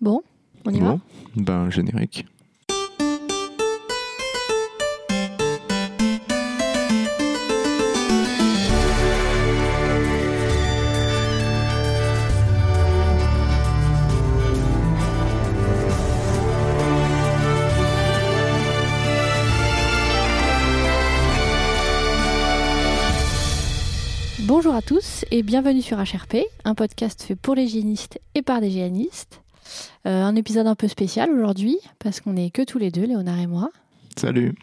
Bon, on y va? Bon, ben générique. Bonjour à tous et bienvenue sur HRP, un podcast fait pour les hygiénistes et par des hygiénistes. Euh, un épisode un peu spécial aujourd'hui parce qu'on est que tous les deux, Léonard et moi. Salut.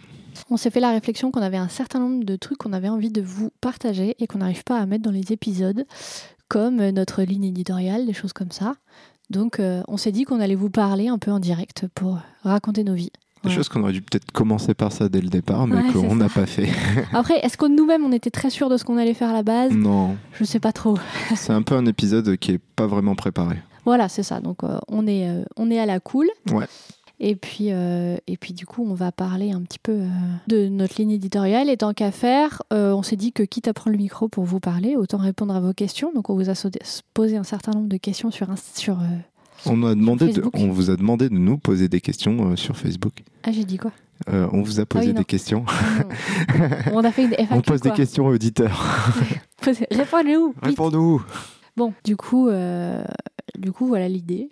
On s'est fait la réflexion qu'on avait un certain nombre de trucs qu'on avait envie de vous partager et qu'on n'arrive pas à mettre dans les épisodes, comme euh, notre ligne éditoriale, des choses comme ça. Donc euh, on s'est dit qu'on allait vous parler un peu en direct pour raconter nos vies. Des Ouais. choses qu'on aurait dû peut-être commencer par ça dès le départ, mais Ouais, qu'on n'a pas fait. Après, est-ce que nous-mêmes on était très sûrs de ce qu'on allait faire à la base? Non, Je sais pas trop. c'est un peu un épisode qui est pas vraiment préparé. Voilà, c'est ça. Donc euh, on, est, euh, on est à la cool. Ouais. Et puis, euh, et puis du coup, on va parler un petit peu euh, de notre ligne éditoriale. Et tant qu'à faire, euh, on s'est dit que quitte à prendre le micro pour vous parler, autant répondre à vos questions. Donc on vous a posé un certain nombre de questions sur... sur On, a demandé de- on vous a demandé de nous poser des questions sur Facebook. Ah, j'ai dit quoi? On vous a posé Ah oui, des questions. On a fait une FAQ. on pose des questions aux auditeurs. Répondez-nous vite. Réponds-nous. Bon, du coup, euh, du coup, voilà l'idée.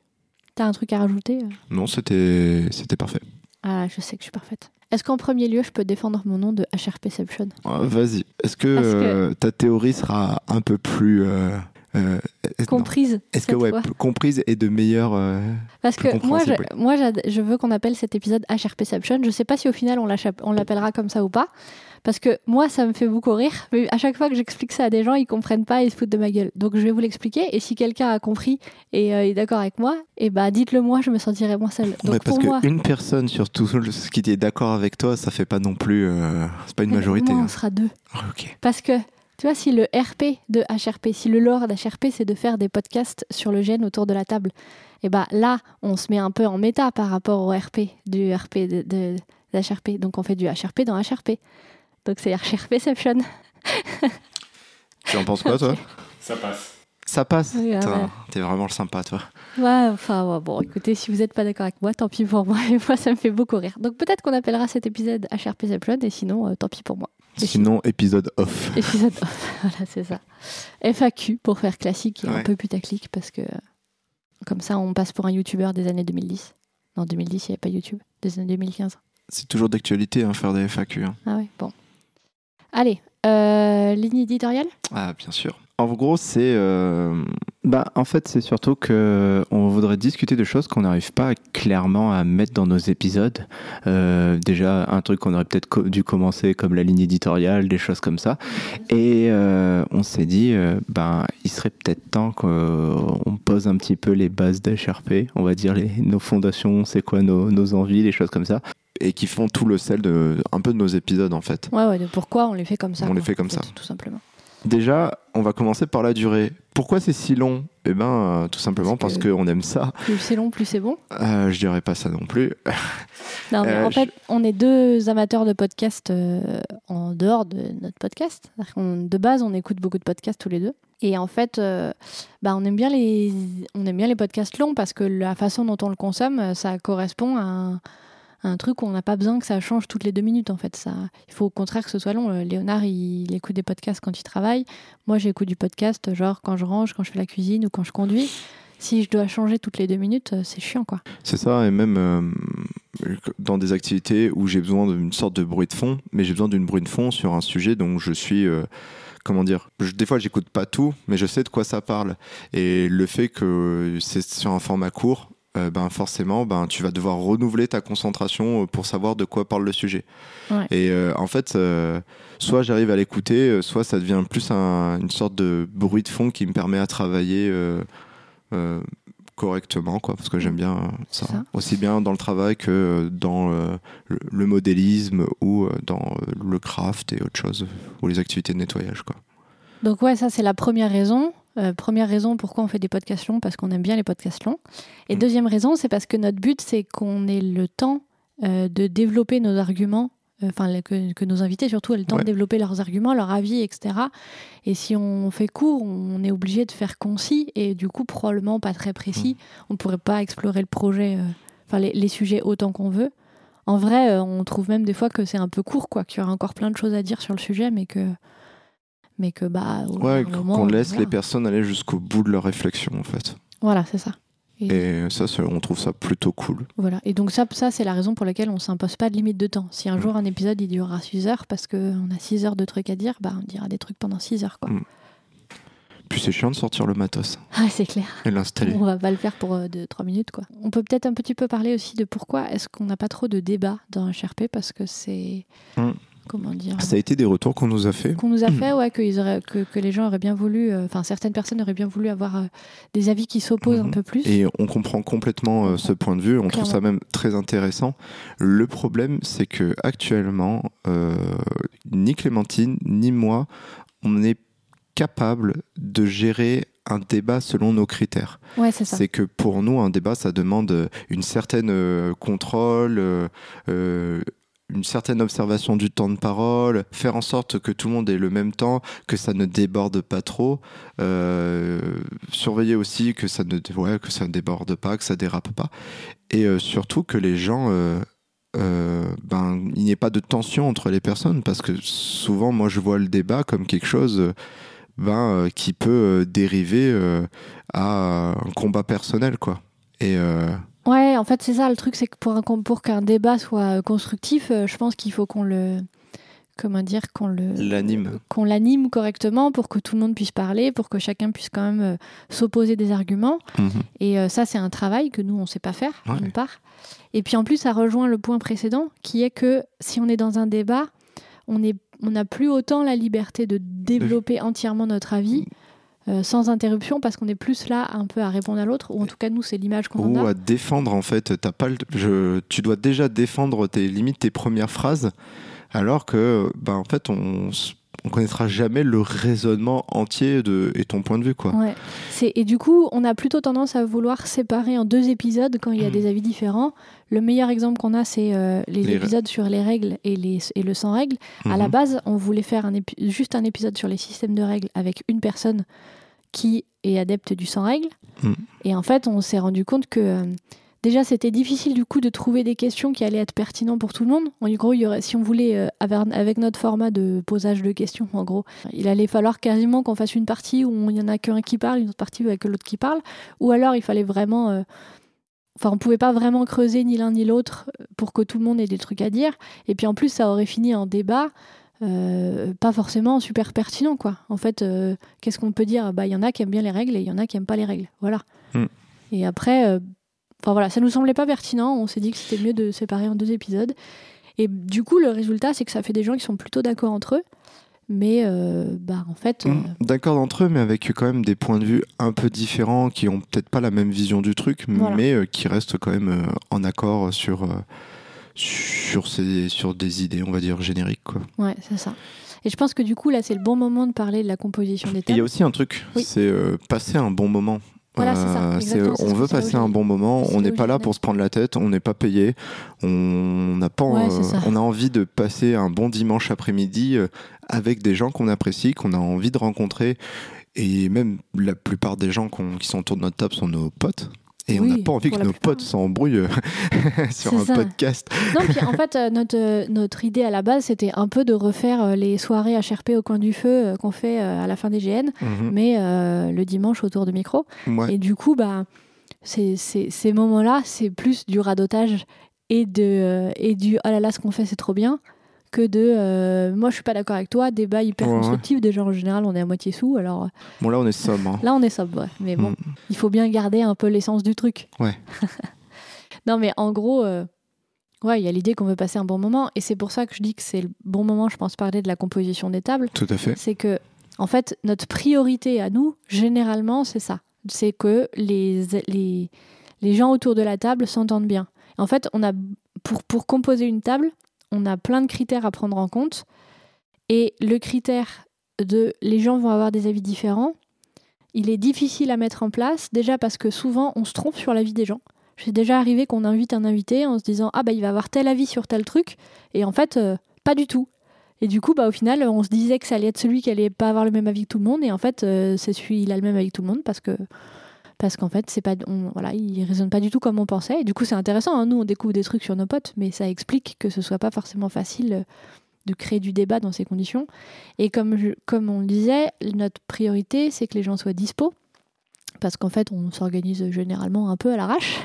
T'as un truc à rajouter euh Non, c'était parfait. Ah, je sais que je suis parfaite. Est-ce qu'en premier lieu, je peux défendre mon nom de HRPception Euh, Vas-y. Est-ce que, euh, ta théorie sera un peu plus euh, euh, est-. Comprise Est-ce que ouais, comprise et de meilleure Parce que moi, je, moi je veux qu'on appelle cet épisode HRPception. Je sais pas si au final on l'appellera comme ça ou pas. Parce que moi, ça me fait beaucoup rire. Mais à chaque fois que j'explique ça à des gens, ils comprennent pas, ils se foutent de ma gueule. Donc je vais vous l'expliquer. Et si quelqu'un a compris et euh, est d'accord avec moi, et bah dites-le moi, je me sentirai moins seule. Donc Ouais, parce pour moi, qu'une personne sur tout ce qui est d'accord avec toi, ça fait pas non plus. euh, c'est pas une majorité. moi, on hein. sera deux. Ah. Parce que, tu vois, si le RP de HRP, si le lore d'HRP, c'est de faire des podcasts sur le gène autour de la table, et bah là, on se met un peu en méta par rapport au RP du RP de, de- d'HRP. Donc on fait du HRP dans HRP. Donc c'est HRPception. Tu en penses quoi, toi? Ça passe. Ça passe? Oui, ah ouais. T'es vraiment le sympa, toi. Ouais, enfin, ouais, bon, écoutez, si vous n'êtes pas d'accord avec moi, tant pis pour moi. Et moi, ça me fait beaucoup rire. Donc peut-être qu'on appellera cet épisode HRPception, et sinon, euh, tant pis pour moi. Et Sinon, épisode off. Épisode off, voilà, c'est ça. FAQ pour faire classique et un peu putaclic parce que comme ça on passe pour un youtubeur des années 2010. Non, 2010, il n'y avait pas YouTube. Des années 2015. C'est toujours d'actualité, hein, faire des FAQ. hein. Ah ouais, bon. Allez, euh, ligne éditoriale Ah, bien sûr. En gros, c'est. euh, Bah, en fait, c'est surtout que on voudrait discuter de choses qu'on n'arrive pas clairement à mettre dans nos épisodes. Euh, déjà, un truc qu'on aurait peut-être dû commencer comme la ligne éditoriale, des choses comme ça. Et on s'est dit, ben, il serait peut-être temps qu'on pose un petit peu les bases d'HRP, on va dire nos fondations, c'est quoi nos, nos envies, des choses comme ça. Et qui font tout le sel de un peu de nos épisodes, en fait. Ouais, ouais, de pourquoi on les fait comme ça. On les fait comme en ça. Tout simplement. Déjà, on va commencer par la durée. Pourquoi c'est si long? Eh ben, euh, tout simplement Parce qu'on aime ça. Plus c'est long, plus c'est bon. Euh, je dirais pas ça non plus. Non, mais Euh, en fait, on est deux amateurs de podcasts euh, en dehors de notre podcast. De base, on écoute beaucoup de podcasts tous les deux. Et en fait, bah, on, aime bien les, on aime bien les podcasts longs parce que la façon dont on le consomme, ça correspond à un, un truc où on n'a pas besoin que ça change toutes les deux minutes. En fait, ça, il faut au contraire que ce soit long. Euh, Léonard, il, écoute des podcasts quand il travaille. Moi, j'écoute du podcast genre quand je range, quand je fais la cuisine ou quand je conduis. Si je dois changer toutes les deux minutes, euh, c'est chiant, quoi. C'est ça, et même euh, dans des activités où j'ai besoin d'une sorte de bruit de fond, mais j'ai besoin d'une bruit de fond sur un sujet dont je suis. comment dire je- Des fois, j'écoute pas tout, mais je sais de quoi ça parle. Et le fait que c'est sur un format court, euh, ben forcément, ben, tu vas devoir renouveler ta concentration euh, pour savoir de quoi parle le sujet. Ouais. Et euh, en fait, euh, soit j'arrive à l'écouter, soit ça devient plus un- une sorte de bruit de fond qui me permet à travailler. correctement quoi parce que j'aime bien ça. Ça. aussi bien dans le travail que dans le, le modélisme ou dans le craft et autre chose ou les activités de nettoyage quoi Donc ouais, ça c'est la première raison. Euh, première raison pourquoi on fait des podcasts longs, parce qu'on aime bien les podcasts longs. Et Mm. deuxième raison, c'est parce que notre but, c'est qu'on ait le temps euh, de développer nos arguments enfin euh, que, que, nos invités surtout aient le temps de développer leurs arguments, leurs avis, etc. Et si on fait court, on est obligé de faire concis et du coup probablement pas très précis. Mm. On ne pourrait pas explorer le projet, enfin les, sujets autant qu'on veut. En vrai, on trouve même des fois que c'est un peu court, quoi, qu'il y aurait encore plein de choses à dire sur le sujet, mais que mais que bah ouais, qu'on laisse les personnes aller jusqu'au bout de leur réflexion en fait. Voilà, c'est ça. Et, ça, on trouve ça plutôt cool. Voilà. Et donc ça, ça c'est la raison pour laquelle on s'impose pas de limite de temps. Si un mm. jour un épisode il durera 6 heures parce qu'on a 6 heures de trucs à dire, bah on dira des trucs pendant 6 heures quoi. Mm. Puis c'est chiant de sortir le matos. Ah, c'est clair. Et l'installer. On va pas le faire pour 3 euh, minutes quoi. On peut peut-être un petit peu parler aussi de pourquoi est-ce qu'on n'a pas trop de débat dans HRP parce que c'est mm comment dire Ça a été des retours qu'on nous a fait. Qu'on nous a fait, ouais, que, que, que, les gens auraient bien voulu, euh, enfin certaines personnes auraient bien voulu avoir euh, des avis qui s'opposent un mhm. peu plus. Et on comprend complètement euh, ce point de vue. On trouve ça même très intéressant. Le problème, c'est que actuellement, ni Clémentine ni moi, on est capable de gérer un débat selon nos critères. Ouais, c'est ça. C'est que pour nous, un débat, ça demande une certaine contrôle, une certaine observation du temps de parole, faire en sorte que tout le monde ait le même temps, que ça ne déborde pas trop, euh, surveiller aussi que ça ne déborde pas, que ça dérape pas, et euh, surtout que les gens euh, ben il n'y ait pas de tension entre les personnes parce que souvent moi je vois le débat comme quelque chose ben, qui peut dériver à un combat personnel quoi et Ouais, en fait, c'est ça le truc, c'est que pour, pour qu'un débat soit euh, constructif, euh, je pense qu'il faut qu'on le. Comment dire Qu'on le. L'anime. Qu'on l'anime correctement pour que tout le monde puisse parler, pour que chacun puisse quand même euh, s'opposer des arguments. Mhm. Et ça, c'est un travail que nous, on ne sait pas faire, d'une part. Et puis en plus, ça rejoint le point précédent, qui est que si on est dans un débat, on n'a on plus autant la liberté de développer entièrement notre avis. Euh, sans interruption parce qu'on est plus là un peu à répondre à l'autre ou en tout cas nous c'est l'image qu'on a. Ou à défendre en fait, as pas je, tu dois déjà défendre tes limites, tes premières phrases alors que ben, en fait on on connaîtra jamais le raisonnement entier de et ton point de vue quoi. Ouais. et du coup, on a plutôt tendance à vouloir séparer en deux épisodes quand il y a hmm. des avis différents. Le meilleur exemple qu'on a, c'est euh, les, épisodes sur les règles et, les, et le sans règles. À la hmm. base, on voulait faire un juste un épisode sur les systèmes de règles avec une personne qui est adepte du sans règles. Hmm. Et en fait, on s'est rendu compte que euh, déjà, c'était difficile du coup de trouver des questions qui allaient être pertinentes pour tout le monde. En gros, il y aurait, si on voulait, euh, avec notre format de posage de questions, en gros, il allait falloir quasiment qu'on fasse une partie où il n'y en a qu'un qui parle, une autre partie avec l'autre qui parle. Ou alors, il fallait vraiment. Euh, enfin, on pouvait pas vraiment creuser ni l'un ni l'autre pour que tout le monde ait des trucs à dire. Et puis en plus, ça aurait fini en débat. Euh, pas forcément super pertinent quoi. En fait, euh, qu'est-ce qu'on peut dire? Bah, il y en a qui aiment bien les règles et il y en a qui aiment pas les règles. Voilà. Hmm. Et après, euh, enfin voilà, ça nous semblait pas pertinent. On s'est dit que c'était mieux de séparer en deux épisodes. Et du coup, le résultat, c'est que ça fait des gens qui sont plutôt d'accord entre eux. Mais bah en fait. Hmm. D'accord entre eux, mais avec quand même des points de vue un peu différents, qui ont peut-être pas la même vision du truc, mais qui restent quand même en accord sur sur, ces, sur des idées, on va dire, génériques. Quoi. Ouais, c'est ça. Et je pense que du coup, là, c'est le bon moment de parler de la composition des thèmes. Il y a aussi un truc, c'est euh, passer un bon moment. Voilà, c'est ça. Euh, on veut passer un bon moment. On n'est pas là pour se prendre la tête. On n'est pas payé. On n'a pas. Euh, on a envie de passer un bon dimanche après-midi avec des gens qu'on apprécie, qu'on a envie de rencontrer. Et même la plupart des gens qui sont autour de notre table sont nos potes. Et on n'a pas envie que nos potes s'embrouillent euh, sur un podcast. Non, puis en fait, euh, notre, euh, notre idée à la base, c'était un peu de refaire les soirées HRP au coin du feu qu'on fait à la fin des GN, mhm. mais le dimanche autour de micro. Et du coup, bah, ces, ces moments-là, c'est plus du radotage et, de, et du oh là là, ce qu'on fait, c'est trop bien que de euh, moi je suis pas d'accord avec toi, débat hyper constructif. Déjà en général on est à moitié sous alors. Euh, bon là on est sobre. Hein. Là on est sobre, ouais. mais bon, mm. il faut bien garder un peu l'essence du truc. Ouais. non mais en gros, euh, ouais, il y a l'idée qu'on veut passer un bon moment et c'est pour ça que je dis que c'est le bon moment, je pense, parler de la composition des tables. Tout à fait. C'est que en fait notre priorité à nous, généralement, c'est ça, c'est que les, les les gens autour de la table s'entendent bien. En fait, on a pour, pour composer une table, on a plein de critères à prendre en compte. Et le critère de les gens vont avoir des avis différents, il est difficile à mettre en place, déjà parce que souvent on se trompe sur l'avis des gens. C'est déjà arrivé qu'on invite un invité en se disant Ah bah il va avoir tel avis sur tel truc, et en fait, euh, pas du tout. Et du coup, bah, au final, on se disait que ça allait être celui qui allait pas avoir le même avis que tout le monde. Et en fait, euh, c'est celui, il a le même avis que tout le monde parce que parce qu'en fait, c'est pas, on, voilà, il raisonne pas du tout comme on pensait. Et du coup, c'est intéressant. hein. Nous, on découvre des trucs sur nos potes, mais ça explique que ce soit pas forcément facile euh, de créer du débat dans ces conditions. Et comme, je- comme on le disait, notre priorité, c'est que les gens soient dispo. Parce qu'en fait, on s'organise généralement un peu à l'arrache.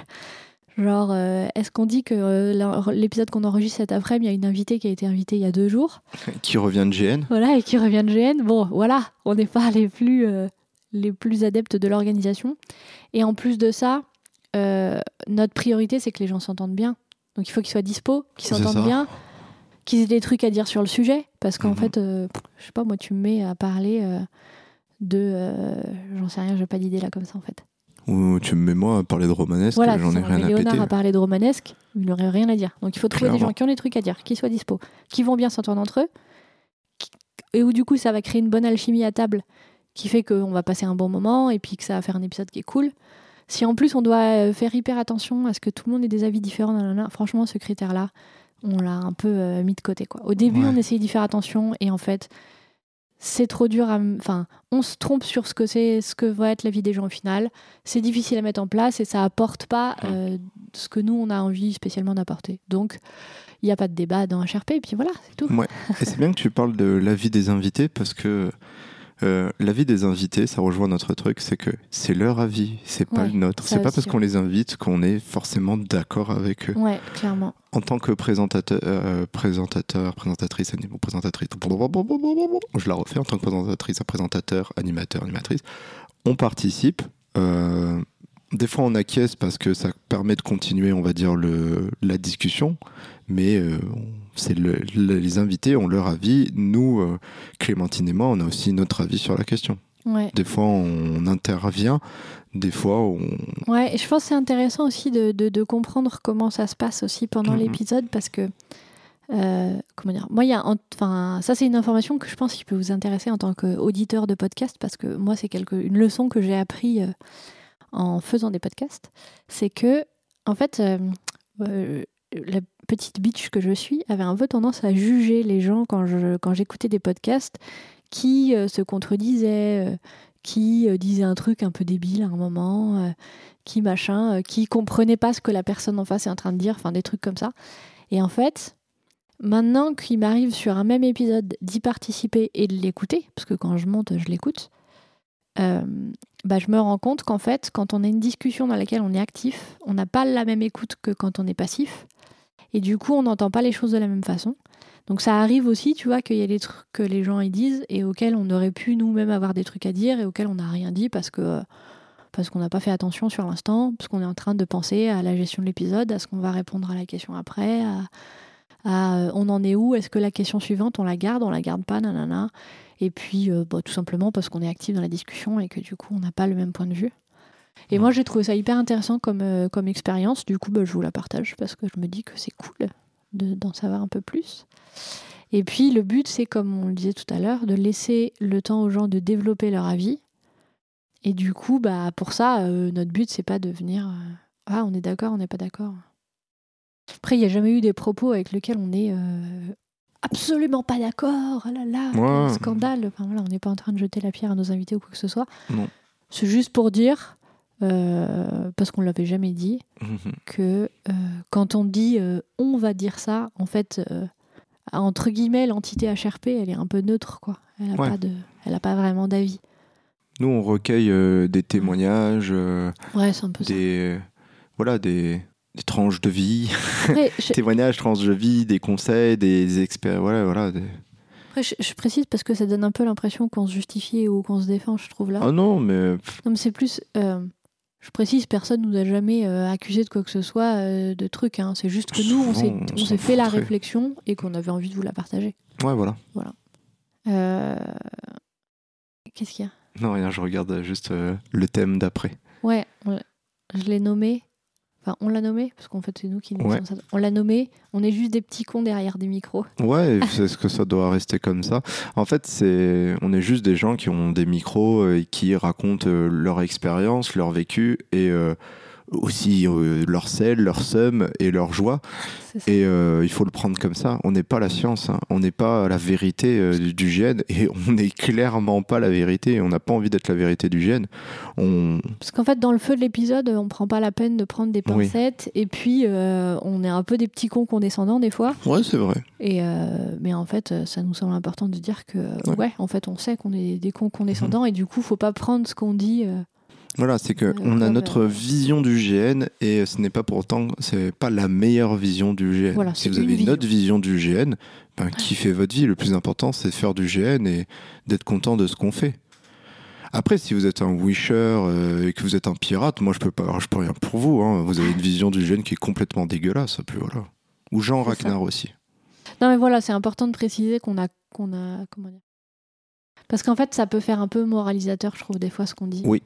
Genre, euh, est-ce qu'on dit que euh, l'épisode qu'on enregistre cet après-midi, il y a une invitée qui a été invitée il y a deux jours? Qui revient de GN voilà, et qui revient de GN. Bon, voilà, on n'est pas les plus, euh, les plus adeptes de l'organisation. Et en plus de ça, euh, notre priorité, c'est que les gens s'entendent bien. Donc il faut qu'ils soient dispo, qu'ils s'entendent bien, qu'ils aient des trucs à dire sur le sujet. Parce qu'en Mhm. fait, euh, je sais pas, moi, tu me mets à parler euh, de. euh, J'en sais rien, j'ai pas d'idée là comme ça en fait. Ou tu me mets moi à parler de romanesque, Voilà, j'en ai rien à Léonard péter. a parlé de romanesque, il n'aurait rien à dire. Donc il faut trouver des gens qui ont des trucs à dire, qui soient dispo, qui vont bien s'entendre entre eux, et où du coup ça va créer une bonne alchimie à table, qui fait qu'on va passer un bon moment et puis que ça va faire un épisode qui est cool. Si en plus on doit euh, faire hyper attention à ce que tout le monde ait des avis différents, nanana, franchement ce critère-là, on l'a un peu euh, mis de côté. Quoi. Au début Ouais. on essayait d'y faire attention et en fait c'est trop dur à... Enfin, on se trompe sur ce que c'est, ce que va être la vie des gens au final c'est difficile à mettre en place et ça apporte pas euh, ce que nous on a envie spécialement d'apporter. Donc il n'y a pas de débat dans HRP et puis voilà, c'est tout. Ouais. Et c'est bien que tu parles de l'avis des invités parce que euh, l'avis des invités, ça rejoint notre truc, c'est que c'est leur avis, c'est pas Ouais, le nôtre. C'est pas parce qu'on les invite qu'on est forcément d'accord avec eux. Ouais, clairement. En tant que présentateur, euh, présentateur, présentatrice, présentatrice, je la refais en tant que présentatrice, présentateur, animateur, animatrice, on participe. euh, des fois, on acquiesce parce que ça permet de continuer, on va dire, le, la discussion. Mais euh, on- c'est le- le- les invités ont leur avis. Nous, euh, Clémentine et moi, on a aussi notre avis sur la question. Ouais. Des fois, on intervient. Des fois, on, Ouais, et je pense que c'est intéressant aussi de, de, de comprendre comment ça se passe aussi pendant Mhm. l'épisode parce que. euh, comment dire Moi, il y a. Enfin, ça, c'est une information que je pense qui peut vous intéresser en tant qu'auditeur de podcast parce que moi, c'est quelque, une leçon que j'ai appris euh, en faisant des podcasts. C'est que, en fait, euh, la petite bitch que je suis avait un peu tendance à juger les gens quand je quand j'écoutais des podcasts qui euh, se contredisaient, euh, qui euh, disaient un truc un peu débile à un moment, qui machin, qui comprenaient pas ce que la personne en face est en train de dire, enfin des trucs comme ça. Et en fait, maintenant qu'il m'arrive sur un même épisode d'y participer et de l'écouter, parce que quand je monte, je l'écoute, bah, je me rends compte qu'en fait, quand on a une discussion dans laquelle on est actif, on n'a pas la même écoute que quand on est passif. Et du coup, on n'entend pas les choses de la même façon. Donc ça arrive aussi, tu vois, qu'il y a des trucs que les gens ils disent et auxquels on aurait pu nous-mêmes avoir des trucs à dire et auxquels on n'a rien dit parce que parce qu'on n'a pas fait attention sur l'instant, parce qu'on est en train de penser à la gestion de l'épisode, à ce qu'on va répondre à la question après, à, à, euh, on en est où, est-ce que la question suivante on la garde, on la garde pas, nanana. Et puis euh, bah, tout simplement parce qu'on est actif dans la discussion et que du coup on n'a pas le même point de vue. Et moi j'ai trouvé ça hyper intéressant comme, euh, comme expérience, du coup bah, je vous la partage parce que je me dis que c'est cool de- d'en savoir un peu plus. Et puis le but, c'est comme on le disait tout à l'heure, de laisser le temps aux gens de développer leur avis. Et du coup, bah, pour ça, euh, notre but, c'est pas de venir euh, Ah, on est d'accord, on n'est pas d'accord. Après, il n'y a jamais eu des propos avec lesquels on est absolument pas d'accord. Ah là là, Ouais. scandale. Enfin, voilà, on n'est pas en train de jeter la pierre à nos invités ou quoi que ce soit. Non. C'est juste pour dire, euh, parce qu'on l'avait jamais dit, que euh, quand on dit euh, on va dire ça, en fait, entre guillemets, l'entité HRP, elle est un peu neutre, quoi. Elle n'a Ouais. pas, de, elle a pas vraiment d'avis. Nous, on recueille des témoignages, Ouais, un peu ça. des, voilà, des, des tranches de vie, Après, je, témoignages, tranches de vie, des conseils, des experts, voilà, voilà. des- après, je- je précise parce que ça donne un peu l'impression qu'on se justifie ou qu'on se défend, je trouve là. Ah non, mais Non, mais c'est plus. euh, je précise, personne nous a jamais euh, accusé de quoi que ce soit euh, de trucs. hein. C'est juste que nous, on Souvent, s'est, on fait la réflexion et qu'on avait envie de vous la partager. ouais, voilà. Euh, Qu'est-ce qu'il y a? Non, rien, je regarde juste le thème d'après. Ouais, je l'ai nommé. Enfin, on l'a nommé, parce qu'en fait, c'est nous qui Ouais. ça. On l'a nommé. On est juste des petits cons derrière des micros. Ouais, c'est ce que ça doit rester comme ça. En fait, c'est, on est juste des gens qui ont des micros euh, et qui racontent euh, leur expérience, leur vécu, et euh, aussi euh, leur sel, leur seum et leur joie. Et euh, il faut le prendre comme ça. On n'est pas la science, hein. on n'est pas la vérité euh, du, GN et on n'est clairement pas la vérité. On n'a pas envie d'être la vérité du GN. On... Parce qu'en fait, dans le feu de l'épisode, on prend pas la peine de prendre des Oui. pincettes. Et puis, on est un peu des petits cons condescendants des fois. Ouais, c'est vrai. Et mais en fait, ça nous semble important de dire que, Ouais. ouais, en fait, on sait qu'on est des cons condescendants. Et du coup, faut pas prendre ce qu'on dit. Voilà, c'est que on a notre vision du GN et ce n'est pas pourtant, c'est pas la meilleure vision du GN. Voilà, si c'est vous avez une vision. autre vision du GN, ben, kiffez votre vie. Le plus important, c'est de faire du GN et d'être content de ce qu'on fait. Après, si vous êtes un wisher euh, et que vous êtes un pirate, moi je peux pas, je peux rien pour vous. hein. Vous avez une vision du GN qui est complètement dégueulasse, puis voilà. Ou Jean Ragnar aussi. Non, mais voilà, c'est important de préciser qu'on a, qu'on a, comment dire? Parce qu'en fait, ça peut faire un peu moralisateur, je trouve, des fois, ce qu'on dit. Oui.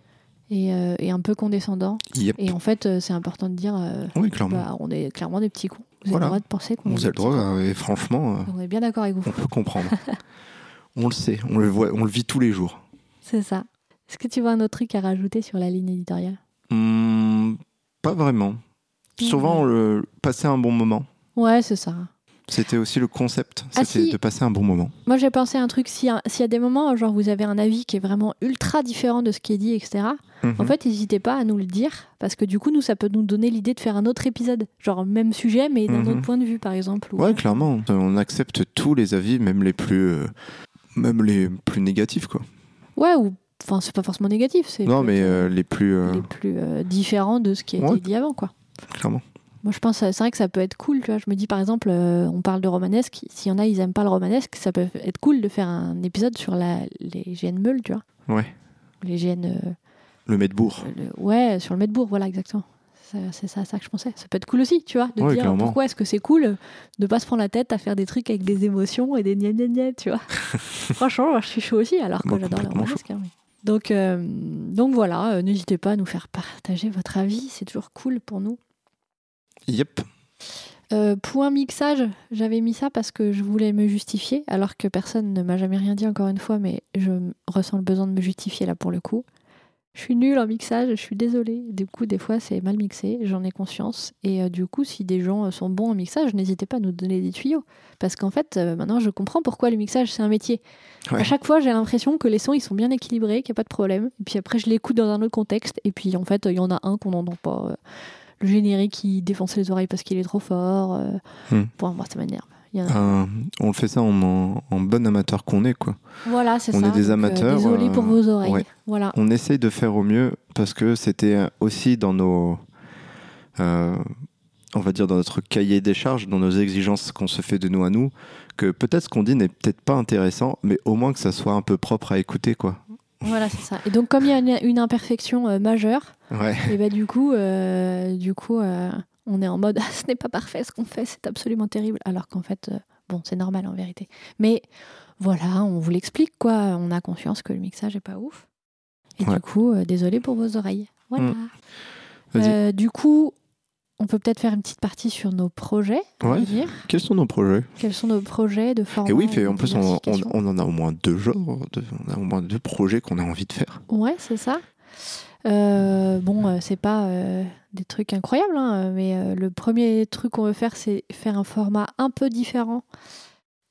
Et, euh, et un peu condescendant. Yep. Et en fait, euh, c'est important de dire, euh, Oui, clairement. bah, on est clairement des petits cons. Vous Voilà. avez le droit de penser qu'on vous avez le droit, hein, et franchement, On est bien d'accord avec vous. on peut comprendre. on le sait, on le voit, on le vit tous les jours. C'est ça. Est-ce que tu vois un autre truc à rajouter sur la ligne éditoriale? Hmm, pas vraiment. Souvent, le, passer un bon moment. Ouais, c'est ça. C'était aussi le concept, Ah, c'était si. de passer un bon moment. Moi, j'ai pensé à un truc, s'il y, a- s'il y a des moments, genre, vous avez un avis qui est vraiment ultra différent de ce qui est dit, etc., en Mhm. fait, n'hésitez pas à nous le dire, parce que du coup, nous, ça peut nous donner l'idée de faire un autre épisode. Genre, même sujet, mais d'un Mhm. autre point de vue, par exemple. ou- Ouais, clairement. On accepte tous les avis, même les plus, euh, même les plus négatifs, quoi. Ouais, ou. Enfin, c'est pas forcément négatif, c'est. Non, mais euh, euh, les plus, euh, les plus euh, différents de ce qui a Ouais. été dit avant, quoi. clairement. Moi, je pense, euh, c'est vrai que ça peut être cool, tu vois. Je me dis, par exemple, euh, on parle de romanesque. S'il y en a, ils aiment pas le romanesque, ça peut être cool de faire un épisode sur la, les GN meules, tu vois. Ouais. Les euh, Le Medbourg. le- ouais, sur le Medbourg, voilà, exactement. C'est ça, ça que je pensais. Ça peut être cool aussi, tu vois, de Ouais, dire clairement. pourquoi est-ce que c'est cool de pas se prendre la tête à faire des trucs avec des émotions et des gna gna gna, tu vois. Franchement, moi, je suis chaud aussi, alors que j'adore complètement romanesques. hein, oui. Donc, euh, donc voilà, euh, n'hésitez pas à nous faire partager votre avis, c'est toujours cool pour nous. Yep. Euh, point mixage, j'avais mis ça parce que je voulais me justifier, alors que personne ne m'a jamais rien dit encore une fois, mais je ressens le besoin de me justifier là pour le coup. Je suis nulle en mixage, je suis désolée. Du coup, des fois, c'est mal mixé, j'en ai conscience. Et euh, du coup, si des gens euh, sont bons en mixage, n'hésitez pas à nous donner des tuyaux. Parce qu'en fait, euh, maintenant, je comprends pourquoi le mixage, c'est un métier. Ouais. À chaque fois, j'ai l'impression que les sons, ils sont bien équilibrés, qu'il n'y a pas de problème. Et puis après, je l'écoute dans un autre contexte. Et puis, en fait, il y en a un qu'on n'entend pas. le générique qui défonce les oreilles parce qu'il est trop fort. Hmm. Bon, moi, ça m'énerve. Y a- Euh, on le fait ça en, en- en bon amateur qu'on est, quoi. Voilà, c'est on ça. est des euh, amateurs, désolé euh, pour vos oreilles. ouais. Voilà. On essaye de faire au mieux parce que c'était aussi dans nos. on va dire dans notre cahier des charges, dans nos exigences qu'on se fait de nous à nous, que peut-être ce qu'on dit n'est peut-être pas intéressant, mais au moins que ça soit un peu propre à écouter, quoi. Voilà, c'est ça. Et donc, comme il y a une, une imperfection euh, majeure, Ouais. et bah, du coup, euh, du coup euh, on est en mode Ah, ce n'est pas parfait ce qu'on fait, c'est absolument terrible. Alors qu'en fait, euh, bon, c'est normal en vérité. Mais voilà, on vous l'explique, quoi. On a conscience que le mixage est pas ouf. Et Ouais. du coup, euh, désolé pour vos oreilles. Voilà. Vas-y. Euh, du coup, on peut peut-être faire une petite partie sur nos projets, Ouais. dire. Quels sont nos projets? Quels sont nos projets de format Et oui, de en plus, on, on- en a au moins deux genres, de- on a au moins deux projets qu'on a envie de faire. Ouais, c'est ça. Euh, bon, euh, c'est pas euh, des trucs incroyables, hein, mais euh, le premier truc qu'on veut faire, c'est faire un format un peu différent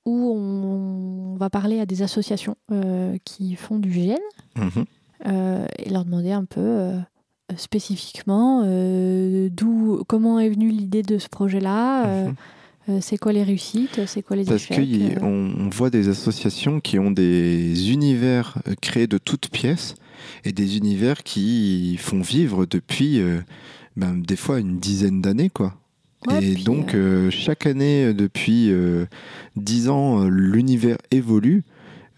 où on va parler à des associations qui font du GN Mhm. et leur demander un peu spécifiquement d'où, comment est venue l'idée de ce projet-là, Mhm. c'est quoi les réussites, c'est quoi les Parce échecs. qu'on on voit des associations qui ont des univers créés de toutes pièces et des univers qui font vivre depuis euh, ben, des fois une dizaine d'années. quoi. Ouais, et donc, euh, chaque année, euh, depuis euh, dix ans, euh, l'univers évolue.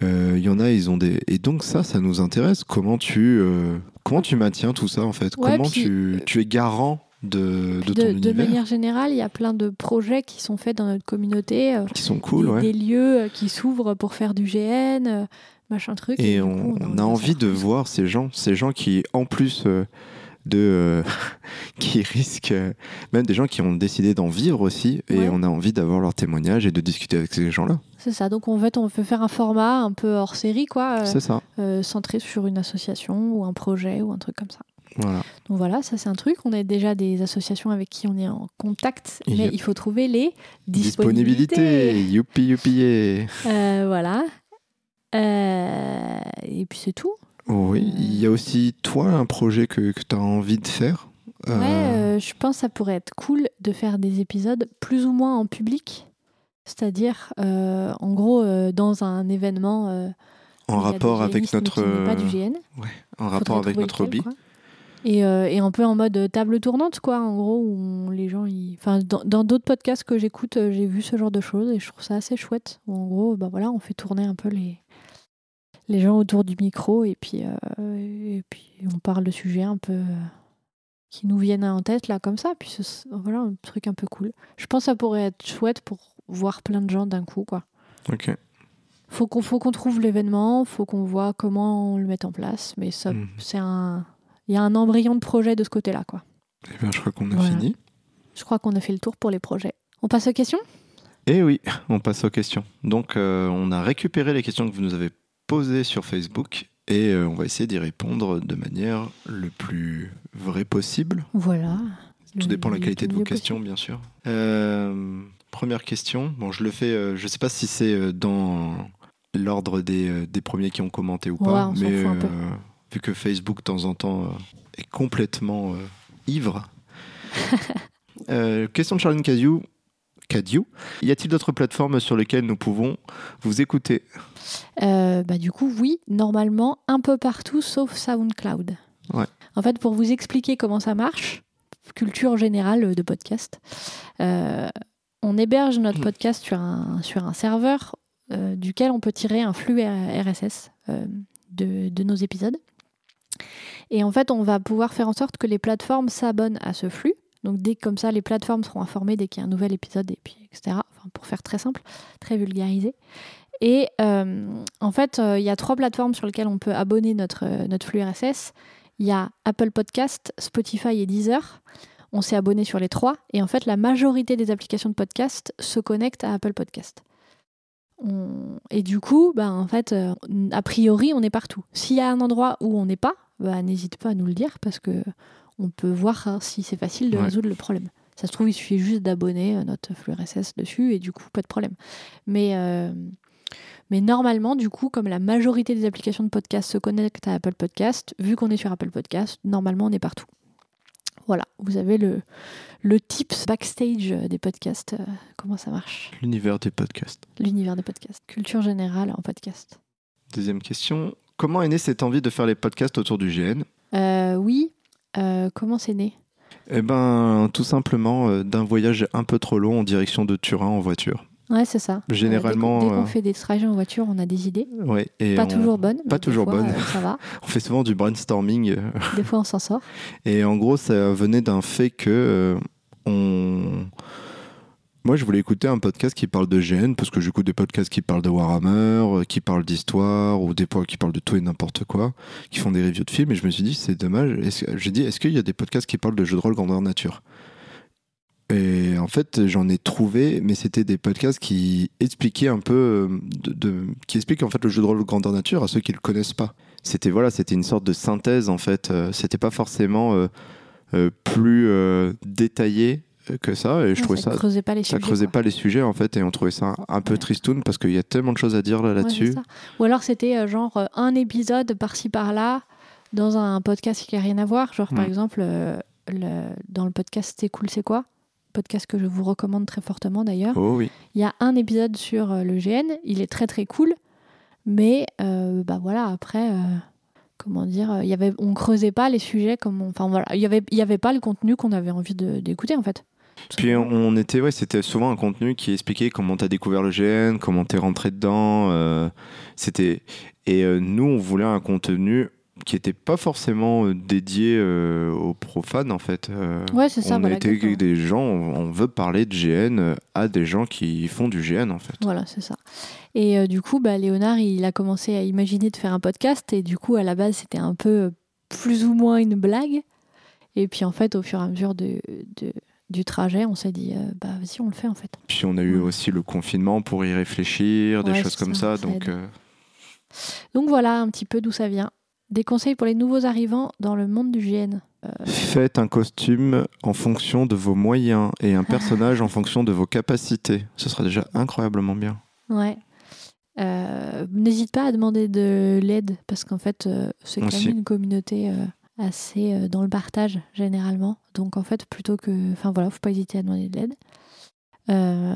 Euh, Il y en a, ils ont des. Et donc, ça, ça nous intéresse. Comment tu, euh, comment tu maintiens tout ça, en fait? Ouais, Comment puis, tu, tu es garant de, de ton de, de manière générale, il y a plein de projets qui sont faits dans notre communauté. euh, Qui sont cool, des, ouais. des lieux euh, qui s'ouvrent pour faire du GN, euh, machin truc. Et on, coup, on d'en a envie de voir ces gens, ces gens qui, en plus euh, de. euh, qui risquent. euh, même des gens qui ont décidé d'en vivre aussi. Et Ouais. on a envie d'avoir leurs témoignages et de discuter avec ces gens-là. C'est ça. Donc en fait, on veut faire un format un peu hors série, quoi, C'est ça. centré sur une association ou un projet ou un truc comme ça. Voilà. Donc voilà, ça c'est un truc. On a déjà des associations avec qui on est en contact, mais Yep. il faut trouver les disponibilités. Disponibilité. Youpi, youpi, yeah. Euh, voilà. Euh, et puis c'est tout. Oui, il y a aussi toi un projet que, que tu as envie de faire. Euh, Ouais, euh, je pense que ça pourrait être cool de faire des épisodes plus ou moins en public. C'est-à-dire, euh, en gros, euh, dans un événement. euh, en rapport avec notre, pas du euh, GN. en rapport avec notre hobby. Et, euh, et un peu en mode table tournante, quoi, en gros, où on- les gens. ils- Enfin, dans d'autres podcasts que j'écoute, euh, j'ai vu ce genre de choses et je trouve ça assez chouette. Où en gros, bah voilà, on fait tourner un peu les, les gens autour du micro et puis, euh, et puis on parle de sujets un peu. euh, qui nous viennent en tête, là, comme ça. Puis ce- voilà, un truc un peu cool. Je pense que ça pourrait être chouette pour voir plein de gens d'un coup, quoi. Ok. Faut qu'on faut qu'on trouve l'événement, faut qu'on voit comment on le met en place, mais ça Mhm. c'est un il y a un embryon de projet de ce côté-là quoi. Eh bien, je crois qu'on a Voilà. fini. Je crois qu'on a fait le tour pour les projets. On passe aux questions? Et oui, on passe aux questions. Donc, euh, on a récupéré les questions que vous nous avez posées sur Facebook et euh, on va essayer d'y répondre de manière le plus vraie possible. Voilà. Tout dépend de la qualité de vos questions, bien sûr. Euh, première question. Bon, je le fais. euh, je sais pas si c'est dans l'ordre des, des premiers qui ont commenté ou Ouais, pas, mais euh, vu que Facebook de temps en temps est complètement ivre. Question de Charline Cadieu. Cadieu. Y a-t-il d'autres plateformes sur lesquelles nous pouvons vous écouter? Euh, bah, du coup, oui, normalement, un peu partout sauf SoundCloud. Ouais. En fait, pour vous expliquer comment ça marche, culture générale de podcast, euh, on héberge notre Mhm. podcast sur un, sur un serveur euh, duquel on peut tirer un flux RSS de, de nos épisodes. Et en fait, on va pouvoir faire en sorte que les plateformes s'abonnent à ce flux. Donc, dès que comme ça, les plateformes seront informées dès qu'il y a un nouvel épisode, et puis, etc. Pour faire très simple, très vulgarisé. Et euh, en fait, euh, il y a trois plateformes sur lesquelles on peut abonner notre, euh, flux RSS. Il y a Apple Podcast, Spotify et Deezer. On s'est abonné sur les trois. Et en fait, la majorité des applications de podcast se connectent à Apple Podcast. Et du coup, bah, en fait, a priori, on est partout. S'il y a un endroit où on n'est pas, bah, n'hésite pas à nous le dire parce que on peut voir hein, si c'est facile de Ouais. résoudre le problème. Ça se trouve, il suffit juste d'abonner euh, notre flux RSS dessus et du coup, pas de problème. Mais, euh, mais normalement, du coup, comme la majorité des applications de podcast se connectent à Apple Podcast, vu qu'on est sur Apple Podcast, normalement, on est partout. Voilà, vous avez le, le tips backstage des podcasts, euh, comment ça marche, L'univers des podcasts. l'univers des podcasts, culture générale en podcast. Deuxième question. Comment est née cette envie de faire les podcasts autour du GN Euh, oui, euh, comment c'est né? Eh ben, tout simplement euh, d'un voyage un peu trop long en direction de Turin en voiture. Ouais, c'est ça. Euh, Généralement, dès qu'on dès qu'on euh, fait des trajets en voiture, on a des idées. Ouais, et Pas on, toujours bonnes. pas toujours fois, bonnes. euh, ça va. on fait souvent du brainstorming. euh, Des fois, on s'en sort. Et en gros, ça venait d'un fait que euh, on. Moi, je voulais écouter un podcast qui parle de GN parce que j'écoute des podcasts qui parlent de Warhammer, euh, qui parlent d'histoire ou des fois qui parlent de tout et n'importe quoi, qui font des reviews de films. Et je me suis dit, c'est dommage. J'ai dit, est-ce qu'il y a des podcasts qui parlent de jeux de rôle grandeur nature? Et en fait, j'en ai trouvé, mais c'était des podcasts qui expliquaient un peu, euh, qui expliquent en fait le jeu de rôle grandeur nature à ceux qui le connaissent pas. C'était voilà, c'était une sorte de synthèse en fait. Euh, c'était pas forcément plus détaillé que ça, et je trouvais ça ça. creusait pas les Ça sujets. creusait quoi. pas les sujets en fait, et on trouvait ça un peu Ouais. tristoun parce qu'il y a tellement de choses à dire là c'est ça. Ou alors c'était euh, genre euh, un épisode par-ci par-là dans un podcast qui n'a rien à voir. Genre par Mm. exemple euh, le- dans le podcast C'est cool, c'est quoi? Podcast que je vous recommande très fortement d'ailleurs. oh oui. Il y a un épisode sur euh, le GN, il est très très cool, mais bah voilà après. Comment dire, il y avait, on creusait pas les sujets comme, on- enfin voilà, il y avait, il y avait pas le contenu qu'on avait envie d'écouter en fait. Puis on était, ouais, c'était souvent un contenu qui expliquait comment t'as découvert le GN, comment t'es rentré dedans. euh, c'était et euh, nous on voulait un contenu qui était pas forcément euh, dédié euh, aux profanes en fait. Euh, Ouais, c'est ça, On voilà, était des gens, on veut parler de GN à des gens qui font du GN en fait. Voilà, c'est ça. Et euh, du coup, bah, Léonard, il a commencé à imaginer de faire un podcast. Et du coup, à la base, c'était un peu plus ou moins une blague. Et puis, en fait, au fur et à mesure de, de- du trajet, on s'est dit, euh, bah, vas-y, on le fait, en fait. Puis on a eu Ouais. aussi le confinement pour y réfléchir, des Ouais, choses comme ça, donc euh, Donc, voilà un petit peu d'où ça vient. Des conseils pour les nouveaux arrivants dans le monde du GN. Faites un costume en fonction de vos moyens et un personnage en fonction de vos capacités. Ce sera déjà incroyablement bien. Ouais. Euh, N'hésite pas à demander de l'aide parce qu'en fait, euh, c'est quand même une communauté euh, assez euh, dans le partage généralement. Donc en fait, plutôt que. Enfin voilà, faut pas hésiter à demander de l'aide. Euh,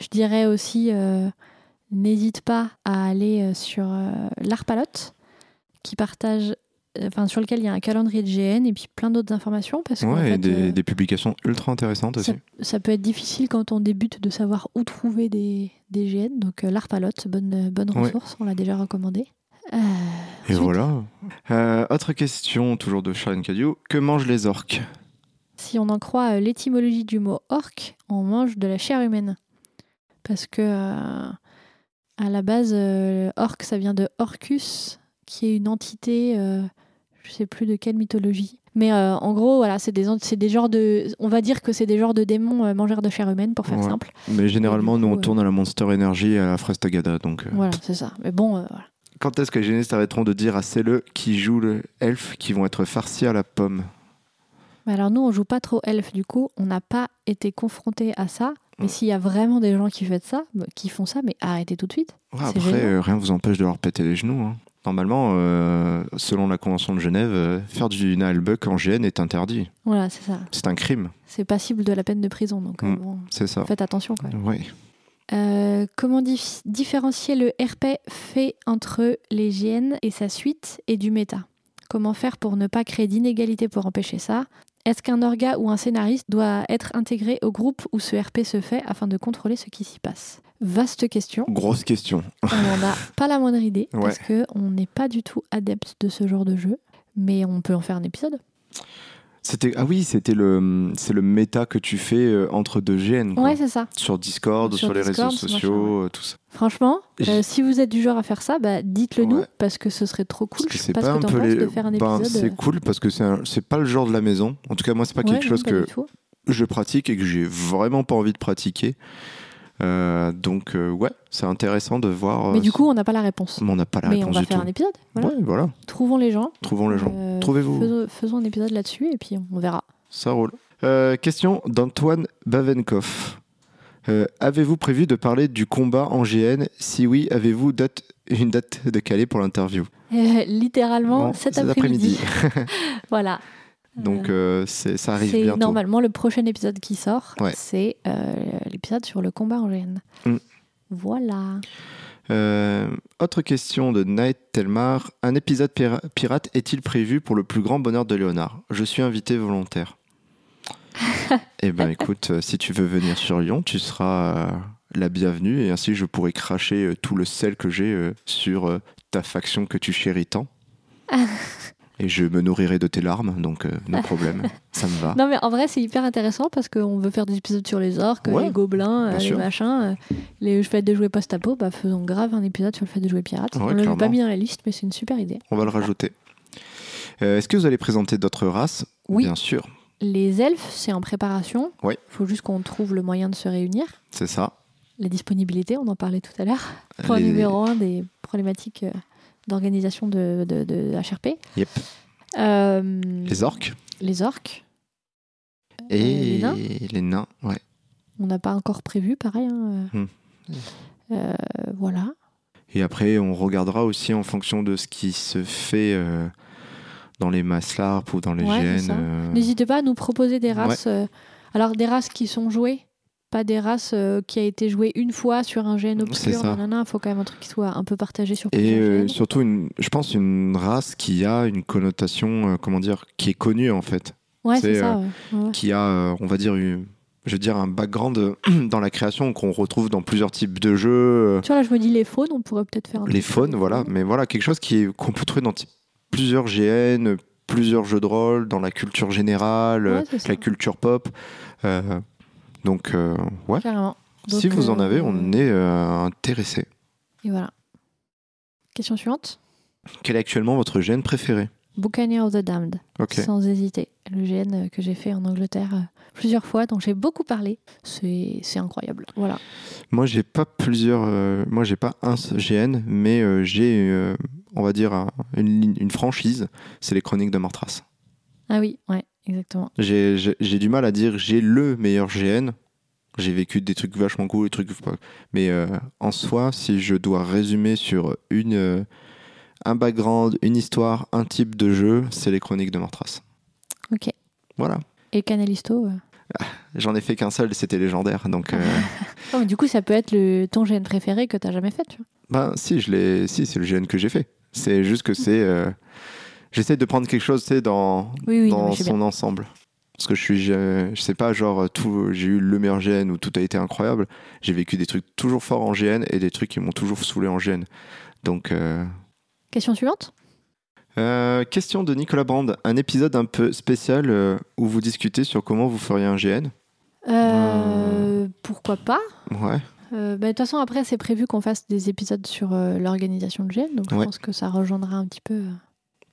je dirais aussi, euh, n'hésite pas à aller sur euh, l'Arpalote qui partage. Enfin, sur lequel il y a un calendrier de GN et puis plein d'autres informations parce Ouais, fait, des, des publications ultra intéressantes aussi. ça, peut être difficile quand on débute de savoir où trouver des, des GN. Donc l'Arpalote, bonne, bonne Ouais. ressource, on l'a déjà recommandé. Euh, Et voilà. Euh, autre question, toujours de Sharon Cadieu. Que mangent les orques? Si on en croit euh, l'étymologie du mot orc, on mange de la chair humaine. Parce que euh, à la base, euh, orc, ça vient de Orcus, qui est une entité, euh, je sais plus de quelle mythologie. Mais euh, en gros, voilà, c'est des, des genres de. On va dire que c'est des genres de démons euh, mangeurs de chair humaine, pour faire Ouais. simple. Mais généralement, nous, on euh, tourne à la Monster Energy et à la Frestagada. Donc, euh, Voilà, c'est ça. Mais bon, euh, voilà. Quand est-ce que les génistes arrêteront de dire à le qui jouent le elfe qui vont être farcis à la pomme? Mais alors nous, on joue pas trop elfe, du coup, on n'a pas été confronté à ça. Mais Mm. s'il y a vraiment des gens qui font ça, qui font ça, mais arrêtez tout de suite. Ouais, Après, euh, rien ne vous empêche de leur péter les genoux. hein. Normalement, euh, selon la Convention de Genève, euh, faire du Nailbuck en GN est interdit. Voilà, c'est ça. C'est un crime, C'est passible de la peine de prison, donc Mm. bon, c'est ça. faites attention quand même. Euh, comment dif- différencier le RP fait entre les GN et sa suite et du méta? Comment faire pour ne pas créer d'inégalité pour empêcher ça? Est-ce qu'un orga ou un scénariste doit être intégré au groupe où ce RP se fait afin de contrôler ce qui s'y passe? Vaste question. Grosse question. On n'en a pas la moindre idée Ouais. parce qu'on n'est pas du tout adepte de ce genre de jeu. Mais on peut en faire un épisode. C'était ah oui, c'était le c'est le méta que tu fais euh, entre deux GN quoi. Ouais, c'est ça. sur Discord Sur sur les Discord, réseaux sociaux, euh, tout ça. Franchement, euh, si vous êtes du genre à faire ça, bah, dites-le nous parce que ce serait trop cool. Parce que c'est pas, un peu les de faire un ben, épisode. c'est cool parce que c'est un- c'est pas le genre de la maison. En tout cas, moi c'est pas Ouais, quelque chose que je pratique et que j'ai vraiment pas envie de pratiquer. Euh, donc euh, ouais, c'est intéressant de voir. Mais euh, du coup, on n'a pas la réponse. mais on n'a pas la Mais on réponse va du faire tout. un épisode. Voilà. Ouais, voilà. Trouvons les gens. Trouvons les gens. Euh, Trouvez-vous. Faisons, faisons un épisode là-dessus et puis on verra. Ça roule. Euh, question d'Antoine Bavenkov. Euh, avez-vous prévu de parler du combat en GN Si oui, avez-vous date, une date de calé pour l'interview? Euh, littéralement Bon, cet cet après-midi. voilà. Donc Euh, euh, ça arrive c'est bientôt. normalement le prochain épisode qui sort. Ouais. C'est euh, l'épisode sur le combat en GN. Mm. Voilà. Euh, autre question de Night Telmar. Un épisode pira- pirate est-il prévu pour le plus grand bonheur de Léonard? Je suis invité volontaire. eh ben écoute, si tu veux venir sur Lyon, tu seras la bienvenue et ainsi je pourrai cracher tout le sel que j'ai sur ta faction que tu chéris tant. et je me nourrirai de tes larmes, donc euh, no problème, ça me va. Non mais en vrai c'est hyper intéressant parce qu'on veut faire des épisodes sur les orques, Ouais, les gobelins, euh, les machins, euh, les le fait de jouer post-apo, bah faisons grave un épisode sur le fait de jouer pirate. Ouais, On clairement. pas mis dans la liste mais c'est une super idée. On va le rajouter. Euh, Est-ce que vous allez présenter d'autres races? Oui, Bien sûr, les elfes c'est en préparation. Ouais. Faut juste qu'on trouve le moyen de se réunir. c'est ça. La disponibilité, on en parlait tout à l'heure. Point Les- numéro un des problématiques euh, d'organisation de, de, de HRP. Yep. Euh, Les orques les orques. et Euh, les nains les nains, ouais. On n'a pas encore prévu, pareil. hein, euh, Hmm. voilà. Et après, on regardera aussi en fonction de ce qui se fait dans les masses LARP ou dans les Ouais, GN. euh, N'hésitez pas à nous proposer des Ouais. races. euh, alors, des races qui sont jouées, pas des races euh, qui a été jouées une fois sur un C'est obscur. Il faut quand même un truc qui soit un peu partagé sur Et plusieurs euh, surtout, une, je pense, une race qui a une connotation, euh, comment dire, qui est connue en fait. Ouais, c'est, ça. ouais. Ouais. Qui a, on va dire, une- je veux dire, un background dans la création qu'on retrouve dans plusieurs types de jeux. Tu vois, là, je me dis les faunes, on pourrait peut-être faire un les faunes, voilà. Mais voilà, quelque chose qu'on peut trouver dans plusieurs GN, plusieurs jeux de rôle, dans la culture générale, Ouais, la culture pop. Euh, donc, euh, ouais. Carrément. si vous en euh, avez, on est euh, intéressé. Et voilà. Question suivante. Quel est actuellement votre GN préféré? Buccaneer of the Damned. Ok. Sans hésiter. Le GN que j'ai fait en Angleterre plusieurs fois, dont j'ai beaucoup parlé. C'est c'est incroyable. Voilà. Moi, j'ai pas plusieurs. euh, moi, j'ai pas un GN, mais euh, j'ai, euh, on va dire, un- une, franchise, c'est les chroniques de Martras. Ah oui, ouais, exactement. J'ai du mal à dire j'ai le meilleur GN. J'ai vécu des trucs vachement cool, des trucs. Mais euh, en soi, si je dois résumer sur une, euh, un background, une histoire, un type de jeu, c'est les chroniques de Martras. Ok. Voilà. Et Canalisto euh. J'en ai fait qu'un seul et c'était légendaire. Donc, euh, mais du coup, ça peut être le, ton GN préféré que tu jamais fait, tu vois. ben, si, je si c'est le GN que j'ai fait. C'est juste que c'est. Euh, J'essaie de prendre quelque chose tu sais, dans, Oui, dans son ensemble. Parce que je suis, je, je sais pas, genre, tout, j'ai eu le meilleur GN où tout a été incroyable. J'ai vécu des trucs toujours forts en GN et des trucs qui m'ont toujours saoulé en GN. Donc, euh, Question suivante? euh, question de Nicolas Brand. Un épisode un peu spécial euh, où vous discutez sur comment vous feriez un GN. Euh, Pourquoi pas? Ouais. Euh, bah, De toute façon, après, c'est prévu qu'on fasse des épisodes sur euh, l'organisation de GN, donc je pense que ça rejoindra un petit peu.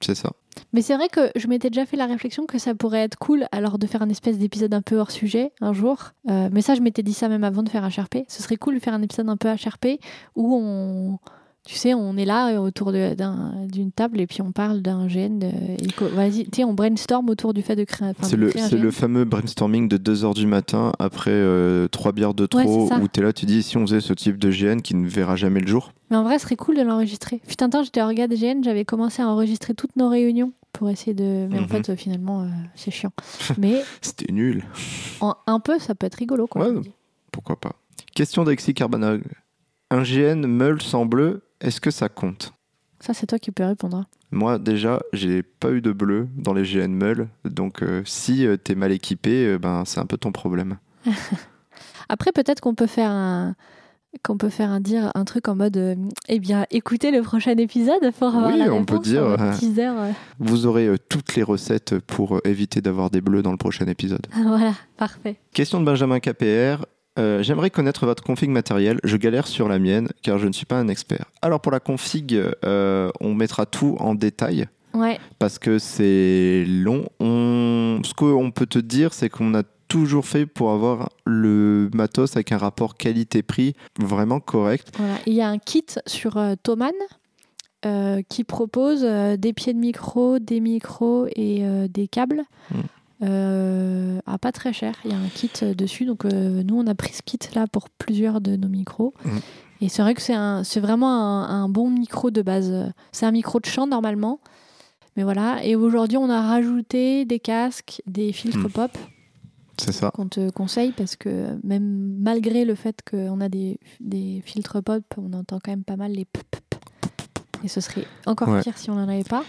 Euh. C'est ça. Mais c'est vrai que je m'étais déjà fait la réflexion que ça pourrait être cool alors de faire un espèce d'épisode un peu hors sujet un jour. Euh, mais ça, je m'étais dit ça même avant de faire HRP. Ce serait cool de faire un épisode un peu HRP où on. Tu sais, on est là euh, autour d'une table et puis on parle d'un et co- Vas-y, tu sais, on brainstorm autour du fait de créer, C'est le, fameux brainstorming de 2h du matin après euh, trois bières de trop où tu es là, tu dis si on faisait ce type de GN qui ne verra jamais le jour. Mais en vrai, ce serait cool de l'enregistrer. Putain, temps, j'étais orga GN, j'avais commencé à enregistrer toutes nos réunions pour essayer de. Mais en Mhm. fait, euh, finalement, euh, c'est chiant. Mais C'était nul. en, un peu, ça peut être rigolo, quoi. Ouais. Pourquoi pas Question d'Alexis Carbanog. Un GN meule sans bleu, est-ce que ça compte? Ça, c'est toi qui peux répondre. hein. Moi, déjà, j'ai pas eu de bleu dans les GN meule, donc euh, si t'es mal équipé, ben c'est un peu ton problème. Après, peut-être qu'on peut faire un qu'on peut faire un dire un truc en mode euh, eh bien écoutez le prochain épisode pour avoir Oui, la on peut dire, euh, teaser. Vous aurez euh, toutes les recettes pour éviter d'avoir des bleus dans le prochain épisode. voilà parfait Question de Benjamin KPR. J'aimerais connaître votre config matériel. Je galère sur la mienne car je ne suis pas un expert. Alors pour la config, on mettra tout en détail ouais parce que c'est long. On... Ce qu'on peut te dire, c'est qu'on a toujours fait pour avoir le matos avec un rapport qualité-prix vraiment correct. voilà il y a un kit sur euh, Thomann euh, qui propose euh, des pieds de micro des micros et euh, des câbles Mm. euh, à pas très cher il y a un kit dessus donc nous on a pris ce kit là pour plusieurs de nos micros Mm. Et c'est vrai que c'est vraiment un, un bon micro de base. C'est un micro de chant normalement. Mais voilà. Et aujourd'hui, on a rajouté des casques, des filtres Mm. pop ça. qu'on te conseille parce que même malgré le fait qu'on a des, des filtres pop, on entend quand même pas mal les p- p- p- Et ce serait encore Ouais. pire si on n'en avait pas.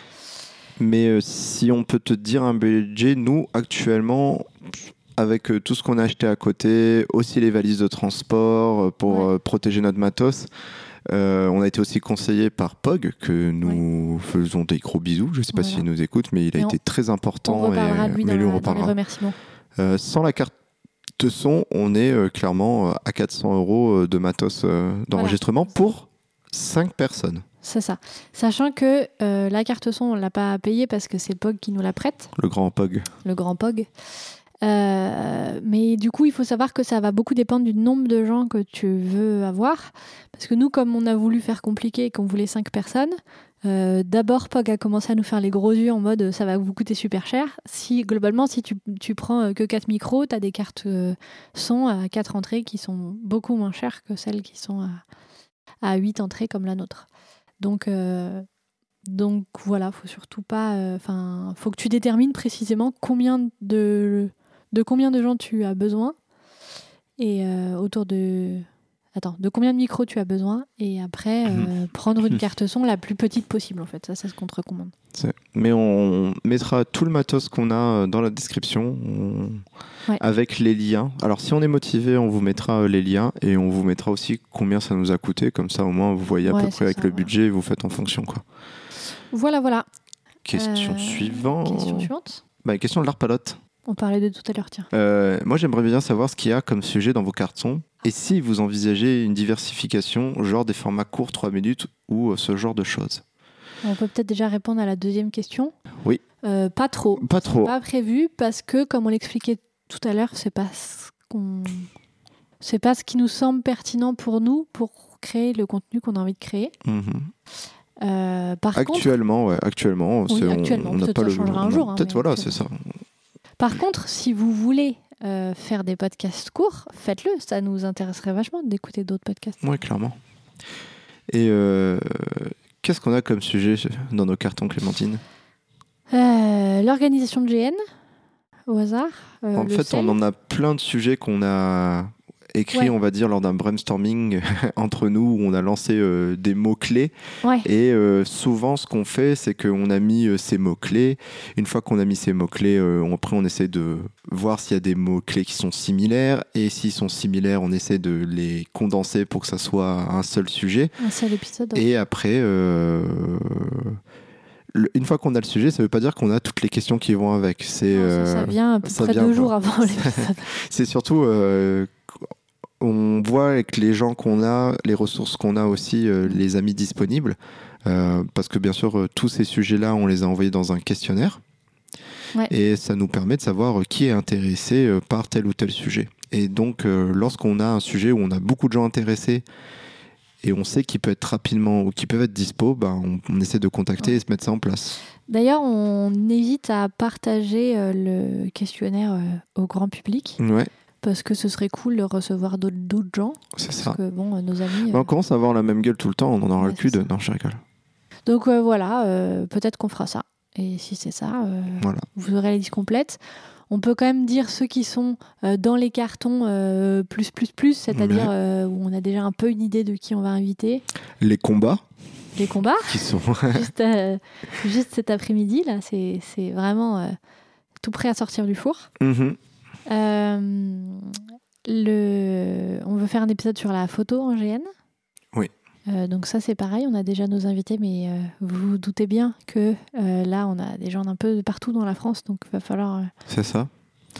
Mais euh, si on peut te dire un budget, nous actuellement, avec euh, tout ce qu'on a acheté à côté, aussi les valises de transport euh, pour Ouais. protéger notre matos, euh, on a été aussi conseillé par Pog, que nous faisons des gros bisous. Je ne sais pas Voilà. s'il nous écoute, mais il a Et été très important. On et- de lui mais dans, lui, on les remerciements. Euh, sans la carte son, on est euh, clairement euh, à 400 euros de matos d'enregistrement pour 5 personnes. C'est ça. Sachant que euh, la carte son, on l'a pas payée parce que c'est Pog qui nous la prête. Le grand Pog. le grand POG. Euh, mais du coup, il faut savoir que ça va beaucoup dépendre du nombre de gens que tu veux avoir. Parce que nous, comme on a voulu faire compliqué et qu'on voulait 5 personnes, euh, d'abord Pog a commencé à nous faire les gros yeux en mode ça va vous coûter super cher. Si globalement, si tu, prends euh, que 4 micros, tu as des cartes euh, son à 4 entrées qui sont beaucoup moins chères que celles qui sont à, à 8 entrées comme la nôtre. Donc, voilà, faut surtout pas. Enfin, faut que tu détermines précisément combien de, de combien de gens tu as besoin et autour de. Attends, de combien de micros tu as besoin et après euh, prendre une carte son la plus petite possible en fait. Ça, c'est ce qu'on te recommande. Mais on mettra tout le matos qu'on a euh, dans la description on- Ouais. avec les liens. Alors si on est motivé, on vous mettra euh, les liens et on vous mettra aussi combien ça nous a coûté. Comme ça, au moins, vous voyez à Ouais, peu près avec ça, le budget et vous faites en fonction. Quoi. Voilà, voilà. Question Euh, suivante. Question suivante. Bah, question de l'Arpalote. On parlait de tout à l'heure, tiens. Euh, moi, j'aimerais bien savoir ce qu'il y a comme sujet dans vos cartons et si vous envisagez une diversification, genre des formats courts, 3 minutes ou euh, ce genre de choses. On peut peut-être déjà répondre à la deuxième question. Oui. Euh, pas trop. Pas trop. Pas prévu parce que, comme on l'expliquait tout à l'heure, c'est pas ce qu'on, c'est pas ce qui nous semble pertinent pour nous pour créer le contenu qu'on a envie de créer. Mhm. Euh, par contre, Actuellement, ouais, actuellement, Oui, actuellement, on n'a pas le. changera un jour, hein, Peut-être voilà, c'est ça. Par contre, si vous voulez euh, faire des podcasts courts, faites-le. Ça nous intéresserait vachement d'écouter d'autres podcasts. Ouais, clairement. Et euh, qu'est-ce qu'on a comme sujet dans nos cartons, Clémentine? Euh, L'organisation de GN, au hasard. En fait, sel. on en a plein de sujets qu'on a Ouais. on va dire, lors d'un brainstorming entre nous, où on a lancé euh, des mots-clés. Ouais. Et euh, souvent, ce qu'on fait, c'est qu'on a mis euh, ces mots-clés. Une fois qu'on a mis ces mots-clés, on- après, on essaie de voir s'il y a des mots-clés qui sont similaires. Et s'ils sont similaires, on essaie de les condenser pour que ça soit un seul sujet. Un seul épisode. Et après, une fois qu'on a le sujet, ça ne veut pas dire qu'on a toutes les questions qui vont avec. C'est ça, ça vient à peu près deux jours avant l'épisode. c'est surtout, euh, on voit avec les gens qu'on a, les ressources qu'on a aussi, euh, les amis disponibles. Euh, parce que bien sûr, euh, tous ces sujets-là, on les a envoyés dans un questionnaire. Ouais. Et ça nous permet de savoir qui est intéressé par tel ou tel sujet. Et donc, lorsqu'on a un sujet où on a beaucoup de gens intéressés et on sait qu'ils peuvent être rapidement ou qu'ils peuvent être dispo, bah, on, on essaie de contacter et se mettre ça en place. D'ailleurs, on évite à partager le questionnaire au grand public Ouais, parce que ce serait cool de recevoir d'autres gens. c'est Parce ça. que bon, euh, nos amis. euh, Bah, on commence à avoir la même gueule tout le temps, on en aura Ouais, le cul de. Non, je rigole. Donc euh, voilà, euh, peut-être qu'on fera ça. Et si c'est ça, euh, Voilà. vous aurez la liste complète. On peut quand même dire ceux qui sont euh, dans les cartons euh, plus plus plus, c'est-à-dire euh, où on a déjà un peu une idée de qui on va inviter. Les combats Les combats, qui sont. juste, euh, juste cet après-midi là, c'est c'est vraiment euh, tout prêt à sortir du four. Mhm. Euh, le... On veut faire un épisode sur la photo en GN. Oui. Euh, donc ça c'est pareil, on a déjà nos invités, mais euh, vous vous doutez bien que euh, là on a des gens d'un peu partout dans la France, donc il va falloir... euh, C'est ça.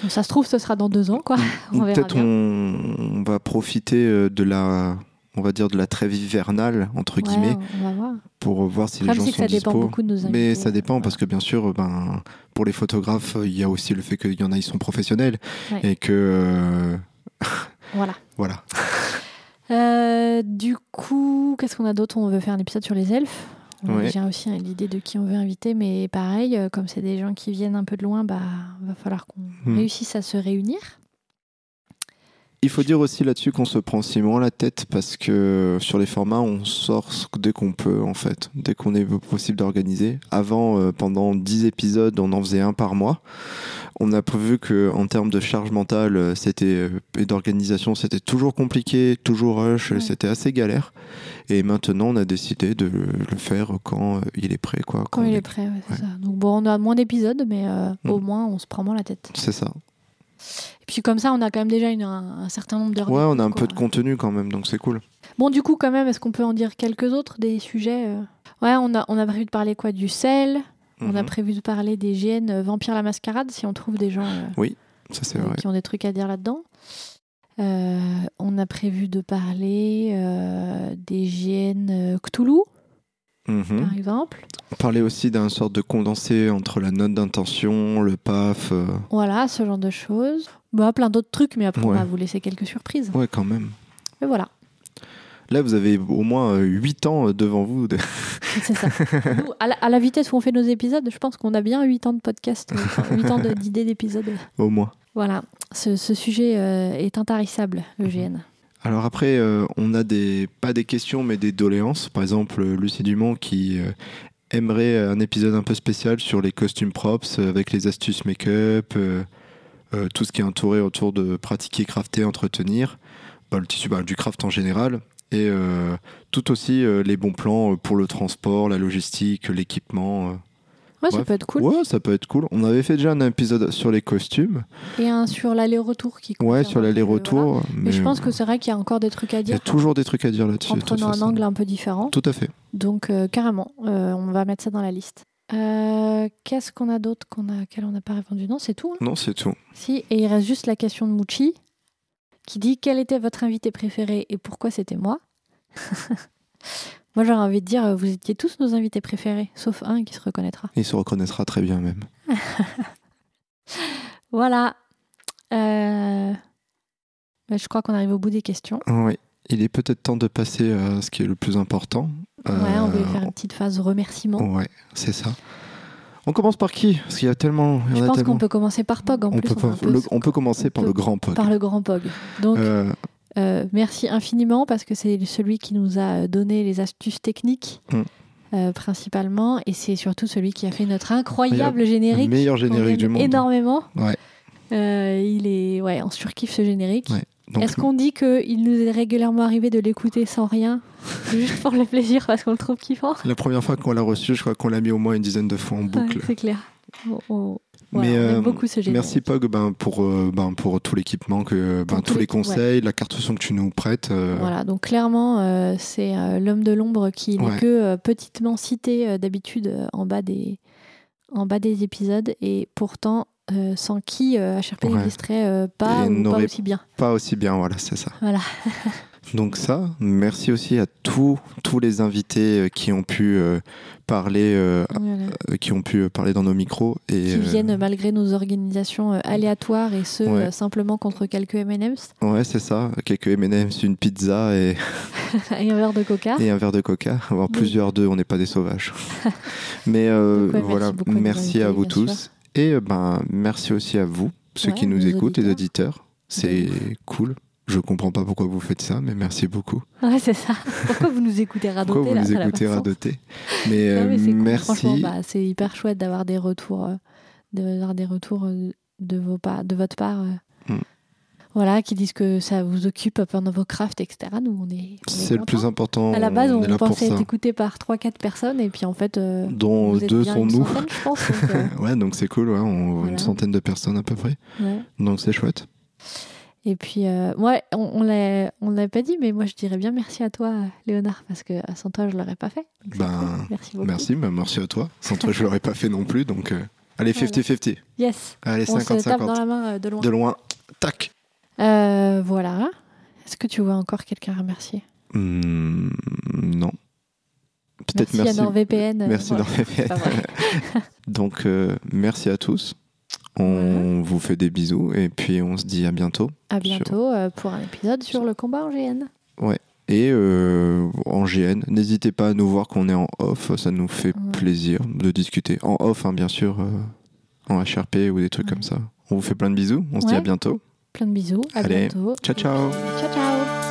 Ça se trouve ce sera dans deux ans, quoi. Peut-être on, on va profiter euh, de la, on va dire de la trêve hivernale entre Ouais, guillemets on va voir. pour voir si Le les gens que sont ça dépend beaucoup de nos invités. Mais ça dépend parce que bien sûr, ben pour les photographes, il y a aussi le fait qu'il y en a ils sont professionnels Ouais. et que euh, Voilà. voilà. Euh, du coup, qu'est-ce qu'on a d'autre? On veut faire un épisode sur les elfes. Ouais. déjà aussi hein, l'idée de qui on veut inviter, mais pareil, euh, comme c'est des gens qui viennent un peu de loin, bah va falloir qu'on Hmm. réussisse à se réunir. Il faut dire aussi là-dessus qu'on se prend si moins la tête parce que sur les formats, on sort dès qu'on peut en fait, dès qu'on est possible d'organiser. Avant, euh, pendant 10 épisodes, on en faisait un par mois. On a prévu que en termes de charge mentale, euh, c'était euh, et d'organisation, c'était toujours compliqué, toujours rush, Ouais. c'était assez galère. Et maintenant, on a décidé de le faire quand il est prêt, quoi. Quand il est- est prêt, ouais, c'est ça. Donc bon, on a moins d'épisodes, mais euh, Mm. au moins on se prend moins la tête. C'est ça. Et puis comme ça, on a quand même déjà une- un, un certain nombre d'heures. Ouais, on a un peu de contenu quand même, donc c'est cool. Bon, du coup, quand même, est-ce qu'on peut en dire quelques autres des sujets euh? Ouais, on a, on a prévu de parler quoi? Du sel. On a Mhm. prévu de parler des GN euh, Vampire la Mascarade, si on trouve des gens euh, Ça c'est vrai. qui ont des trucs à dire là-dedans. Euh, on a prévu de parler euh, des GN Cthulhu, Mhm. par exemple. Parler aussi d'un sorte de condensé entre la note d'intention, le PAF. euh, Voilà, ce genre de choses. Bah, plein d'autres trucs, mais après, on va vous laisser quelques surprises. Ouais, quand même. Mais voilà, Là, vous avez au moins 8 ans euh, devant vous. de- c'est ça. Nous, à, la, à la vitesse où on fait nos épisodes, je pense qu'on a bien 8 ans de podcast, 8 ans de- d'idées d'épisodes. au moins. Voilà, ce, ce sujet euh, est intarissable, le GN. Alors après, euh, on a des pas des questions, mais des doléances. Par exemple, euh, Lucie Dumont qui euh, aimerait un épisode un peu spécial sur les costumes props euh, avec les astuces make-up, euh, tout ce qui est entouré autour de pratiquer, crafter, entretenir, bah, le tissu, bah, du craft en général. Et euh, tout aussi euh, les bons plans pour le transport, la logistique, l'équipement. Ouais, ça peut être cool. Ouais, ça peut être cool. On avait fait déjà un épisode sur les costumes. Et un sur l'aller-retour qui Ouais, concerne sur l'aller-retour. voilà. Mais je pense que c'est vrai qu'il y a encore des trucs à il y a dire toujours des trucs à dire là-dessus. en prenant un angle un peu différent. Tout à fait. Donc euh, carrément, euh, on va mettre ça dans la liste. Euh, Qu'est-ce qu'on a d'autre qu'on a, auquel on n'a pas répondu? Non, c'est tout. hein? Non, c'est tout. Si, et il reste juste la question de Mouchi qui dit quel était votre invité préféré et pourquoi c'était moi? moi, j'aurais envie de dire, euh, vous étiez tous nos invités préférés, sauf un qui se reconnaîtra. Il se reconnaîtra très bien même. Voilà. Euh, bah, je crois qu'on arrive au bout des questions. Oui. il est peut-être temps de passer à ce qui est le plus important. Ouais, on va Euh, faire une petite phase remerciement. Ouais, c'est ça. On commence par qui? Parce qu'il y a tellement. Je a pense tellement. qu'on peut commencer par Pog en On plus. peut, on peut le- s- on peut commencer on par peut- le grand Pog. par le grand Pog. Donc, Euh, euh, merci infiniment parce que c'est celui qui nous a donné les astuces techniques. Mm. euh, principalement et c'est surtout celui qui a fait notre incroyable générique le meilleur générique du monde. énormément Ouais. Il est ouais on surkiffe ce générique Ouais. Est-ce qu'on dit qu'il nous est régulièrement arrivé de l'écouter sans rien juste pour le plaisir parce qu'on le trouve kiffant? La première fois qu'on l'a reçu, je crois qu'on l'a mis au moins une dizaine de fois en Ouais, boucle. c'est clair Mais, euh, beaucoup ce Merci Pog ben, pour, euh, ben, pour tout l'équipement, que, ben, tous les conseils, la carte son que tu nous prêtes. euh, Voilà, donc clairement, euh, c'est l'homme de l'ombre qui n'est Ouais. que petitement cité d'habitude en, bas des, en bas des épisodes, et pourtant, euh, sans qui euh, HRP Ouais. n'existerait euh, pas ou aussi bien. Pas aussi bien, voilà, c'est ça. Voilà. Donc ça, merci aussi à tous, tous les invités euh, qui ont pu euh, parler, Voilà. qui ont pu parler dans nos micros et Qui viennent malgré nos organisations aléatoires et ce, Ouais. simplement contre quelques M&M's ouais, c'est ça, quelques M&M's, une pizza et, et un verre de coca. et un verre de coca, avoir Oui. plusieurs d'eux, on n'est pas des sauvages. Mais Donc, ouais, merci voilà, beaucoup nos merci à vous tous et euh, ben merci aussi à vous, ceux Ouais, qui nous écoutent, les auditeurs. C'est cool. Je comprends pas pourquoi vous faites ça, mais merci beaucoup. Ouais, c'est ça. Pourquoi vous nous écoutez radoter Pourquoi vous là nous écoutez pas radoter Mais, Non, euh, mais cool. Merci. bah, c'est hyper chouette d'avoir des retours, euh, d'avoir des retours euh, de, vos pa- de votre part. Euh. Voilà, qui disent que ça vous occupe pendant vos crafts, etc. Nous, on est. C'est le plus important. À la base, on, pensait être écouté par 3-4 personnes, et puis en fait, euh, Dont deux sont nous. centaine, je pense. donc, euh, Ouais, donc c'est cool, ouais, on- Voilà. une centaine de personnes à peu près. ouais. Donc c'est chouette. Et puis, euh, ouais, on, l'a on l'a pas dit, mais moi, je dirais bien merci à toi, Léonard, parce que sans toi, je l'aurais pas fait. Ben, cool. Merci beaucoup. Merci, bah, merci à toi. Sans toi, je l'aurais pas fait non plus. Donc, euh, allez, Voilà. 50-50. Yes. Allez, On se tape dans 50-50. la main euh, de loin. De loin, tac. Euh, voilà. Est-ce que tu vois encore quelqu'un à remercier? Hmm, non. Peut-être Merci, merci. à NordVPN. Merci voilà. NordVPN. Donc, euh, merci à tous. On vous fait des bisous et puis on se dit à bientôt. À bientôt euh, pour un épisode sur le combat en GN. Et euh, en GN, n'hésitez pas à nous voir qu'on est en off, ça nous fait Ouais. plaisir de discuter. En off, hein, bien sûr, en HRP ou des trucs Ouais. comme ça. On vous fait plein de bisous, on se dit Ouais. à bientôt. Plein de bisous. À Allez. bientôt. Ciao, ciao Ciao, ciao.